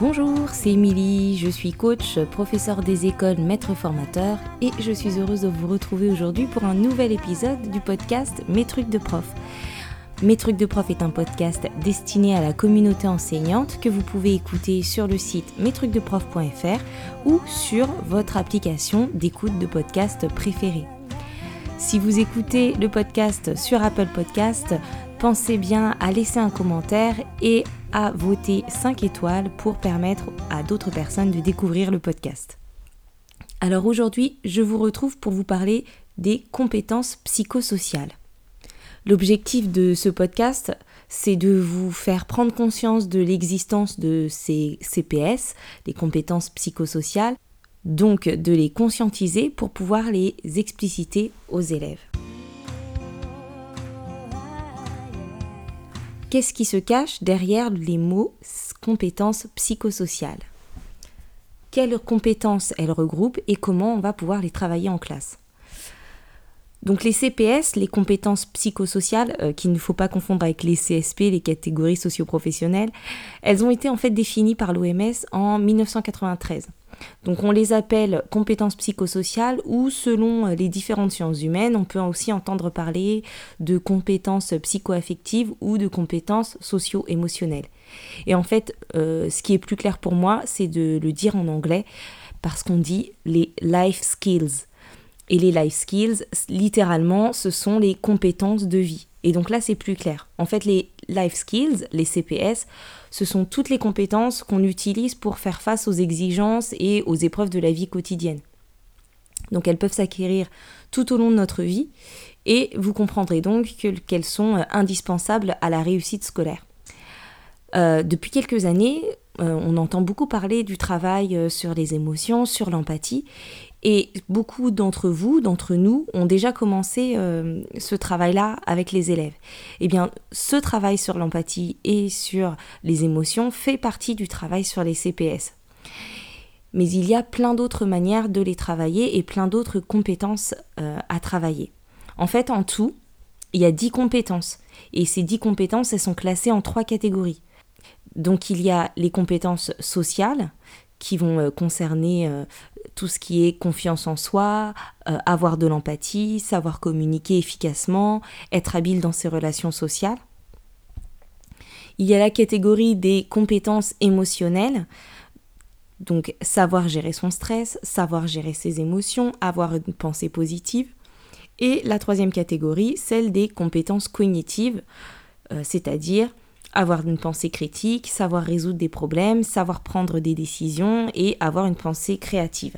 Bonjour, c'est Émilie, je suis coach, professeur des écoles, maître formateur et je suis heureuse de vous retrouver aujourd'hui pour un nouvel épisode du podcast Mes trucs de prof. Mes trucs de prof est un podcast destiné à la communauté enseignante que vous pouvez écouter sur le site mestrucsdeprof.fr ou sur votre application d'écoute de podcast préférée. Si vous écoutez le podcast sur Apple Podcast, pensez bien à laisser un commentaire et à voter 5 étoiles pour permettre à d'autres personnes de découvrir le podcast. Alors aujourd'hui, je vous retrouve pour vous parler des compétences psychosociales. L'objectif de ce podcast, c'est de vous faire prendre conscience de l'existence de ces CPS, les compétences psychosociales, donc de les conscientiser pour pouvoir les expliciter aux élèves. Qu'est-ce qui se cache derrière les mots compétences psychosociales? Quelles compétences elles regroupent et comment on va pouvoir les travailler en classe? Donc les CPS, les compétences psychosociales, euh, qu'il ne faut pas confondre avec les CSP, les catégories socioprofessionnelles, elles ont été en fait définies par l'OMS en 1993. Donc on les appelle compétences psychosociales ou selon euh, les différentes sciences humaines, on peut aussi entendre parler de compétences psychoaffectives ou de compétences socio-émotionnelles. Et en fait, euh, ce qui est plus clair pour moi, c'est de le dire en anglais parce qu'on dit les life skills. Et les life skills, littéralement, ce sont les compétences de vie. Et donc là, c'est plus clair. En fait, les life skills, les CPS, ce sont toutes les compétences qu'on utilise pour faire face aux exigences et aux épreuves de la vie quotidienne. Donc elles peuvent s'acquérir tout au long de notre vie et vous comprendrez donc qu'elles sont euh, indispensables à la réussite scolaire. Euh, depuis quelques années, on entend beaucoup parler du travail sur les émotions, sur l'empathie, et beaucoup d'entre vous, d'entre nous, ont déjà commencé euh, ce travail-là avec les élèves. Eh bien, ce travail sur l'empathie et sur les émotions fait partie du travail sur les CPS. Mais il y a plein d'autres manières de les travailler et plein d'autres compétences euh, à travailler. En fait, en tout, il y a 10 compétences. Et ces 10 compétences, elles sont classées en trois catégories. Donc il y a les compétences sociales, qui vont euh, concerner tout ce qui est confiance en soi, euh, avoir de l'empathie, savoir communiquer efficacement, être habile dans ses relations sociales. Il y a la catégorie des compétences émotionnelles, donc savoir gérer son stress, savoir gérer ses émotions, avoir une pensée positive. Et la troisième catégorie, celle des compétences cognitives, euh, c'est-à-dire avoir une pensée critique, savoir résoudre des problèmes, savoir prendre des décisions et avoir une pensée créative.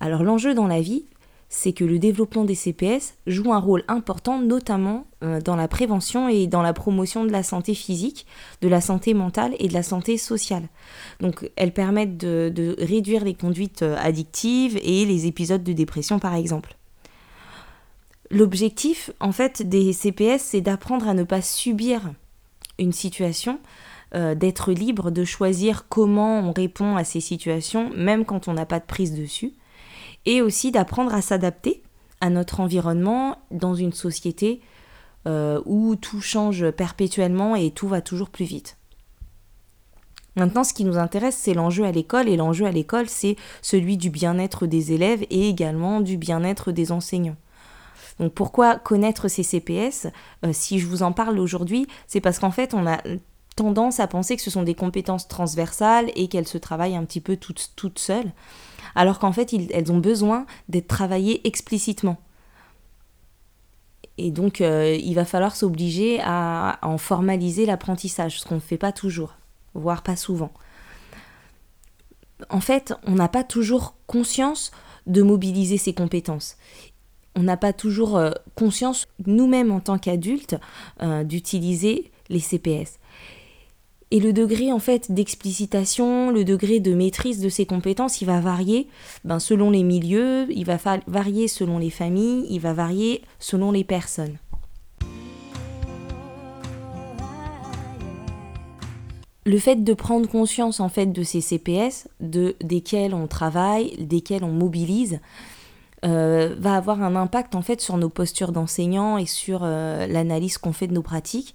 Alors l'enjeu dans la vie, c'est que le développement des CPS joue un rôle important, notamment euh, dans la prévention et dans la promotion de la santé physique, de la santé mentale et de la santé sociale. Donc elles permettent de, réduire les conduites euh, addictives et les épisodes de dépression par exemple. L'objectif, en fait, des CPS, c'est d'apprendre à ne pas subir une situation, euh, d'être libre de choisir comment on répond à ces situations, même quand on n'a pas de prise dessus, et aussi d'apprendre à s'adapter à notre environnement dans une société euh, où tout change perpétuellement et tout va toujours plus vite. Maintenant, ce qui nous intéresse, c'est l'enjeu à l'école, et l'enjeu à l'école, c'est celui du bien-être des élèves et également du bien-être des enseignants. Donc pourquoi connaître ces CPS euh, Si je vous en parle aujourd'hui, c'est parce qu'en fait, on a tendance à penser que ce sont des compétences transversales et qu'elles se travaillent un petit peu toutes, seules, alors qu'en fait, elles ont besoin d'être travaillées explicitement. Et donc, euh, il va falloir s'obliger à, en formaliser l'apprentissage, ce qu'on ne fait pas toujours, voire pas souvent. En fait, on n'a pas toujours conscience de mobiliser ces compétences on n'a pas toujours euh, conscience, nous-mêmes en tant qu'adultes, euh, d'utiliser les CPS. Et le degré en fait d'explicitation, le degré de maîtrise de ces compétences, il va varier ben, selon les milieux, il va varier selon les familles, il va varier selon les personnes. Le fait de prendre conscience en fait de ces CPS, de, desquels on travaille, desquels on mobilise, euh, va avoir un impact en fait sur nos postures d'enseignants et sur euh, l'analyse qu'on fait de nos pratiques.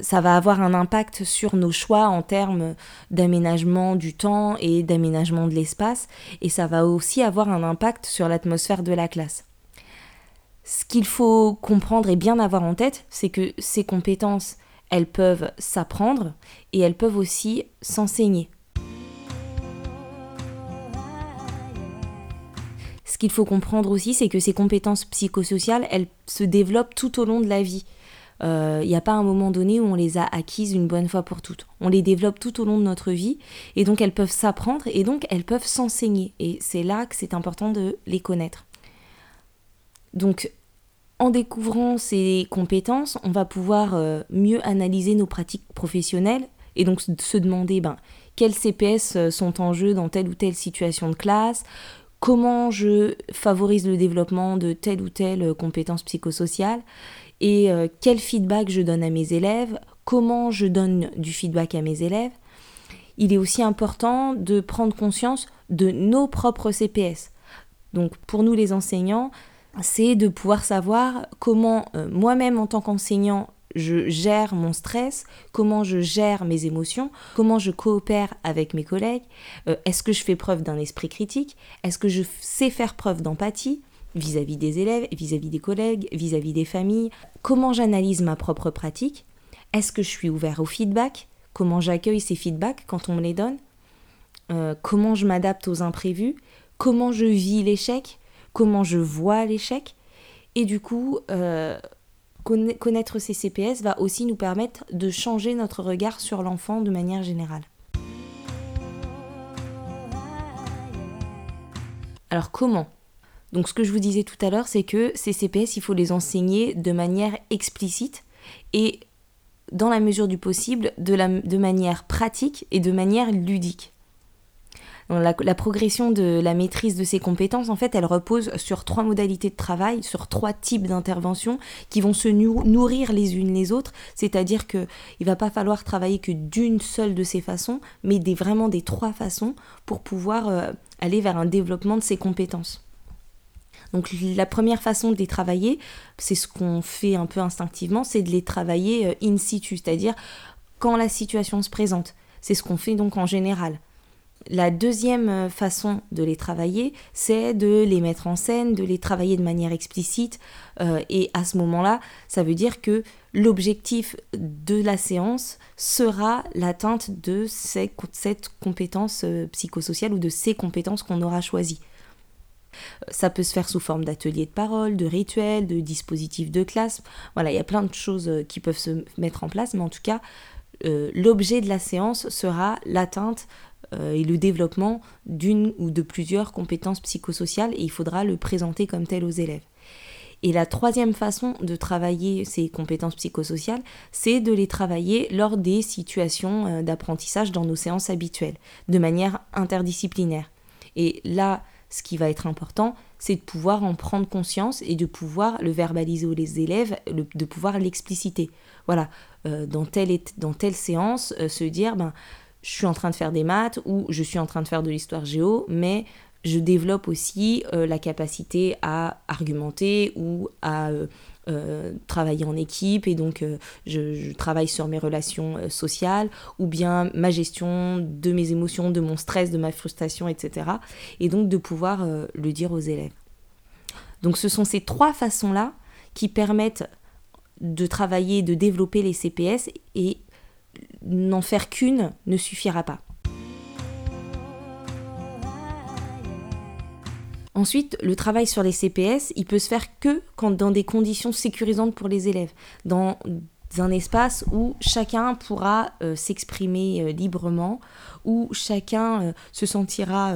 ça va avoir un impact sur nos choix en termes d'aménagement du temps et d'aménagement de l'espace, et ça va aussi avoir un impact sur l'atmosphère de la classe. Ce qu'il faut comprendre et bien avoir en tête, c'est que ces compétences, elles peuvent s'apprendre et elles peuvent aussi s'enseigner. Qu'il faut comprendre aussi, c'est que ces compétences psychosociales, elles se développent tout au long de la vie. Il euh, n'y a pas un moment donné où on les a acquises une bonne fois pour toutes. On les développe tout au long de notre vie et donc elles peuvent s'apprendre et donc elles peuvent s'enseigner. Et c'est là que c'est important de les connaître. Donc en découvrant ces compétences, on va pouvoir euh, mieux analyser nos pratiques professionnelles et donc se demander ben, quels CPS euh, sont en jeu dans telle ou telle situation de classe, comment je favorise le développement de telle ou telle compétence psychosociale et euh, quel feedback je donne à mes élèves, comment je donne du feedback à mes élèves. Il est aussi important de prendre conscience de nos propres CPS. Donc pour nous les enseignants, c'est de pouvoir savoir comment euh, moi-même en tant qu'enseignant je gère mon stress, comment je gère mes émotions, comment je coopère avec mes collègues, euh, est-ce que je fais preuve d'un esprit critique, est-ce que je sais faire preuve d'empathie vis-à-vis des élèves, vis-à-vis des collègues, vis-à-vis des familles, comment j'analyse ma propre pratique, est-ce que je suis ouvert au feedback, comment j'accueille ces feedbacks quand on me les donne, euh, comment je m'adapte aux imprévus, comment je vis l'échec, comment je vois l'échec. Et du coup, euh, connaître ces CPS va aussi nous permettre de changer notre regard sur l'enfant de manière générale. Alors comment? Donc ce que je vous disais tout à l'heure, c'est que ces CPS, il faut les enseigner de manière explicite et dans la mesure du possible, de, manière pratique et de manière ludique. La, progression de la maîtrise de ces compétences, en fait, elle repose sur trois modalités de travail, sur trois types d'interventions qui vont se nourrir les unes les autres. C'est-à-dire qu'il ne va pas falloir travailler que d'une seule de ces façons, mais des, vraiment des trois façons pour pouvoir euh, aller vers un développement de ces compétences. Donc la première façon de les travailler, c'est ce qu'on fait un peu instinctivement, c'est de les travailler euh, in situ, c'est-à-dire quand la situation se présente. C'est ce qu'on fait donc en général. La deuxième euh, façon de les travailler, c'est de les mettre en scène, de les travailler de manière explicite. Euh, et à ce moment-là, ça veut dire que l'objectif de la séance sera l'atteinte de cette compétence euh, psychosociale ou de ces compétences qu'on aura choisies. Ça peut se faire sous forme d'ateliers de parole, de rituels, de dispositifs de classe. Voilà, il y a plein de choses qui peuvent se mettre en place, mais en tout cas, l'objet de la séance sera l'atteinte euh, et le développement d'une ou de plusieurs compétences psychosociales et il faudra le présenter comme tel aux élèves. Et la troisième façon de travailler ces compétences psychosociales, c'est de les travailler lors des situations euh, d'apprentissage dans nos séances habituelles, de manière interdisciplinaire. Et là, ce qui va être important, c'est de pouvoir en prendre conscience et de pouvoir le verbaliser aux élèves, de pouvoir l'expliciter. Voilà, euh, dans, telle, dans telle séance, se dire, ben, je suis en train de faire des maths ou je suis en train de faire de l'histoire géo, mais je développe aussi euh, la capacité à argumenter ou à euh, euh, travailler en équipe et donc je, travaille sur mes relations sociales ou bien ma gestion de mes émotions, de mon stress, de ma frustration, etc. Et donc de pouvoir le dire aux élèves. Donc ce sont ces trois façons-là qui permettent de travailler, de développer les CPS et n'en faire qu'une ne suffira pas. Ensuite, le travail sur les CPS, il peut se faire que dans des conditions sécurisantes pour les élèves, dans un espace où chacun pourra euh, s'exprimer euh, librement, où chacun euh, se sentira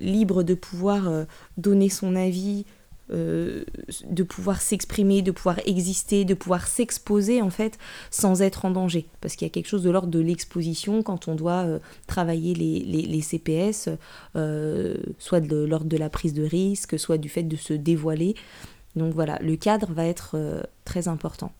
libre de pouvoir donner son avis euh, de pouvoir s'exprimer, de pouvoir exister, de pouvoir s'exposer en fait sans être en danger. Parce qu'il y a quelque chose de l'ordre de l'exposition quand on doit euh, travailler les, CPS, euh, soit de l'ordre de la prise de risque, soit du fait de se dévoiler. Donc voilà, le cadre va être très important.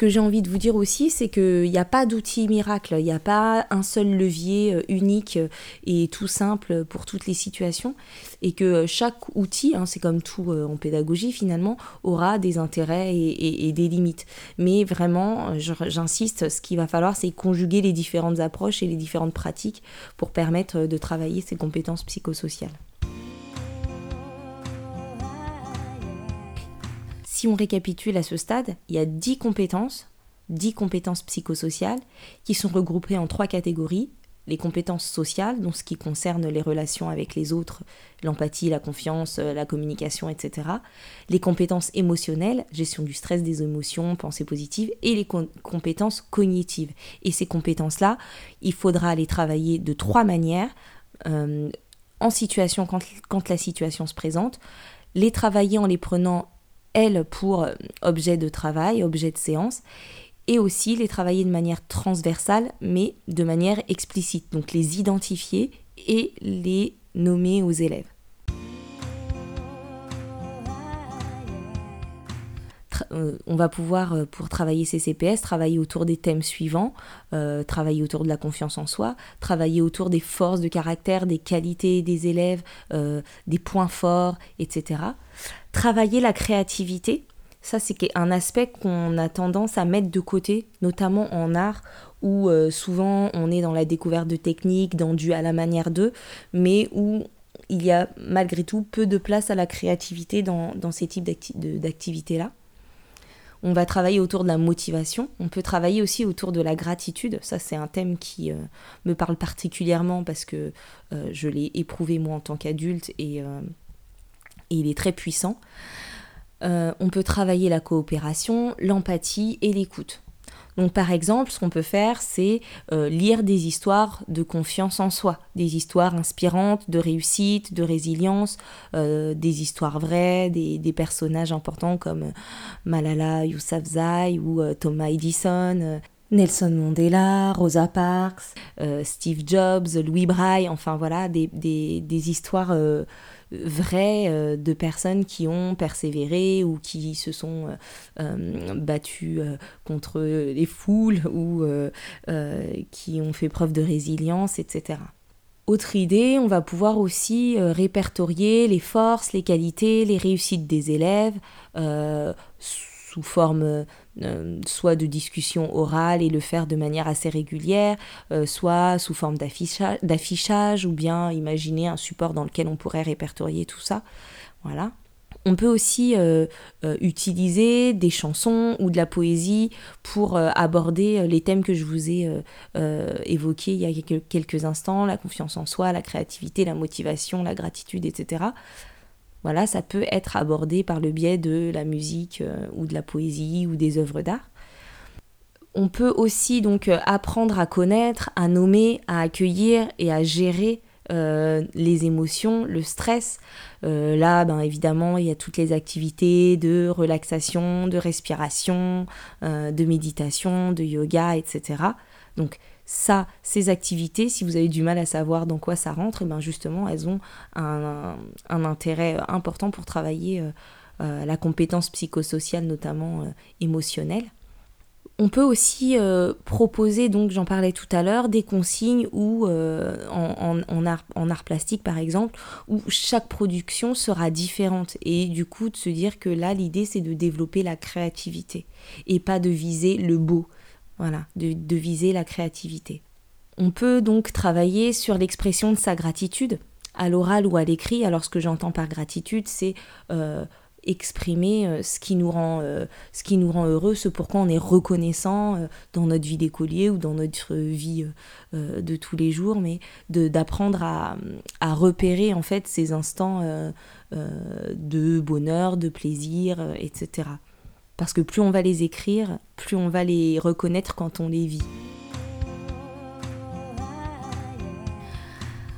Que j'ai envie de vous dire aussi, c'est qu'il n'y a pas d'outil miracle, il n'y a pas un seul levier euh, unique euh, et tout simple pour toutes les situations, et que chaque outil, hein, c'est comme tout en pédagogie finalement, aura des intérêts et, des limites. Mais vraiment, j'insiste, ce qu'il va falloir, c'est conjuguer les différentes approches et les différentes pratiques pour permettre de travailler ces compétences psychosociales. Si on récapitule à ce stade, il y a 10 compétences, 10 compétences psychosociales, qui sont regroupées en trois catégories. Les compétences sociales, donc ce qui concerne les relations avec les autres, l'empathie, la confiance, euh, la communication, etc. Les compétences émotionnelles, gestion du stress, des émotions, pensée positive, et les compétences cognitives. Et ces compétences-là, il faudra les travailler de trois manières. Euh, en situation, quand, quand la situation se présente, les travailler en les prenant elle, pour euh, objet de travail, objet de séance, et aussi les travailler de manière transversale, mais de manière explicite, donc les identifier et les nommer aux élèves. On va pouvoir, euh, pour travailler ces CPS, travailler autour des thèmes suivants, travailler autour de la confiance en soi, travailler autour des forces de caractère, des qualités des élèves, des points forts, etc travailler la créativité. Ça, c'est un aspect qu'on a tendance à mettre de côté, notamment en art, où euh, souvent on est dans la découverte de techniques, dans du à la manière d'eux, mais où il y a malgré tout peu de place à la créativité dans, ces types d'activités-là. On va travailler autour de la motivation, on peut travailler aussi autour de la gratitude. Ça, c'est un thème qui euh, me parle particulièrement parce que euh, je l'ai éprouvé moi en tant qu'adulte et et il est très puissant. Euh, on peut travailler la coopération, l'empathie et l'écoute. Donc par exemple, ce qu'on peut faire, c'est euh, lire des histoires de confiance en soi, des histoires inspirantes, de réussite, de résilience, euh, des histoires vraies, des, personnages importants comme Malala Yousafzai ou Thomas Edison. Nelson Mandela, Rosa Parks, Steve Jobs, Louis Braille, enfin voilà, des, des, des histoires vrai euh, de personnes qui ont persévéré ou qui se sont euh, euh, battues contre les foules ou qui ont fait preuve de résilience, etc. Autre idée, on va pouvoir aussi répertorier les forces, les qualités, les réussites des élèves sous forme euh, soit de discussion orale et le faire de manière assez régulière, euh, soit sous forme d'affichage ou bien imaginer un support dans lequel on pourrait répertorier tout ça. Voilà. On peut aussi euh, utiliser des chansons ou de la poésie pour aborder les thèmes que je vous ai évoqués il y a quelques instants, la confiance en soi, la créativité, la motivation, la gratitude, etc. Voilà, ça peut être abordé par le biais de la musique euh, ou de la poésie ou des œuvres d'art. On peut aussi donc euh, apprendre à connaître, à nommer, à accueillir et à gérer euh, les émotions, le stress. là, ben, évidemment, il y a toutes les activités de relaxation, de respiration, de méditation, de yoga, etc. Donc ça, ces activités, si vous avez du mal à savoir dans quoi ça rentre, eh ben justement, elles ont un, intérêt important pour travailler euh, euh, la compétence psychosociale, notamment euh, émotionnelle. On peut aussi proposer, donc j'en parlais tout à l'heure, des consignes ou en, en art plastique par exemple, où chaque production sera différente et du coup de se dire que là l'idée c'est de développer la créativité et pas de viser le beau. De, viser la créativité. On peut donc travailler sur l'expression de sa gratitude, à l'oral ou à l'écrit. Alors ce que j'entends par gratitude, c'est euh, exprimer euh, ce, qui nous rend, euh, ce qui nous heureux, ce pourquoi on est reconnaissant dans notre vie d'écolier ou dans notre vie de tous les jours, mais d'apprendre à, à, repérer en fait ces instants de bonheur, de plaisir, etc. Parce que plus on va les écrire, plus on va les reconnaître quand on les vit.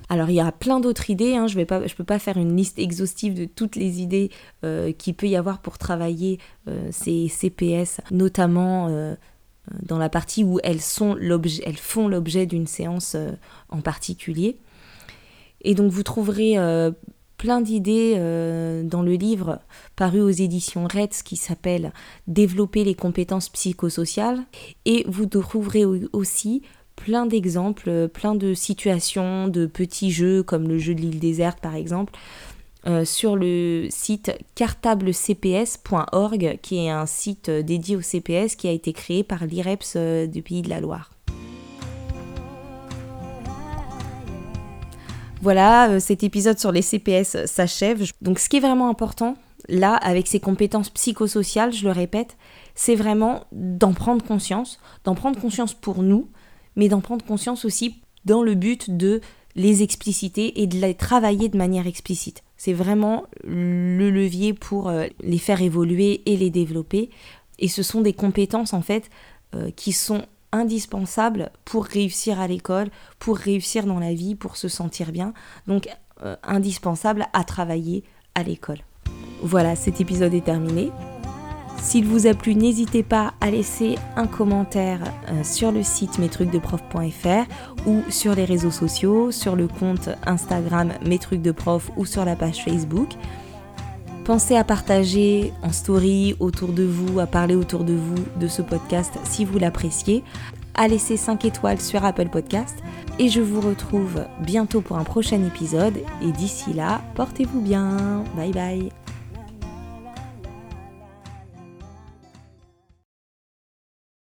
Alors il y a plein d'autres idées, hein. je ne peux pas faire une liste exhaustive de toutes les idées euh, qu'il peut y avoir pour travailler euh, ces CPS, notamment euh, dans la partie où elles, sont elles font l'objet d'une séance en particulier. Et donc vous trouverez plein d'idées euh, dans le livre paru aux éditions Retz qui s'appelle Développer les compétences psychosociales. Et vous trouverez aussi plein d'exemples, plein de situations, de petits jeux comme le jeu de l'île déserte par exemple, euh, sur le site cartablecps.org, qui est un site dédié au CPS qui a été créé par l'IREPS euh, du Pays de la Loire. Voilà, euh, cet épisode sur les CPS s'achève. Donc ce qui est vraiment important, là, avec ces compétences psychosociales, je le répète, c'est vraiment d'en prendre conscience, d'en prendre conscience pour nous, mais d'en prendre conscience aussi dans le but de les expliciter et de les travailler de manière explicite. C'est vraiment le levier pour euh, les faire évoluer et les développer. Et ce sont des compétences en fait euh, qui sont indispensables pour réussir à l'école, pour réussir dans la vie, pour se sentir bien. Donc euh, indispensables à travailler à l'école. Voilà, cet épisode est terminé. S'il vous a plu, n'hésitez pas à laisser un commentaire euh, sur le site mestrucsdeprof.fr ou sur les réseaux sociaux, sur le compte Instagram Mes de prof ou sur la page Facebook. Pensez à partager en story autour de vous, à parler autour de vous de ce podcast si vous l'appréciez, à laisser 5 étoiles sur Apple Podcast. Et je vous retrouve bientôt pour un prochain épisode. Et d'ici là, portez-vous bien. Bye bye.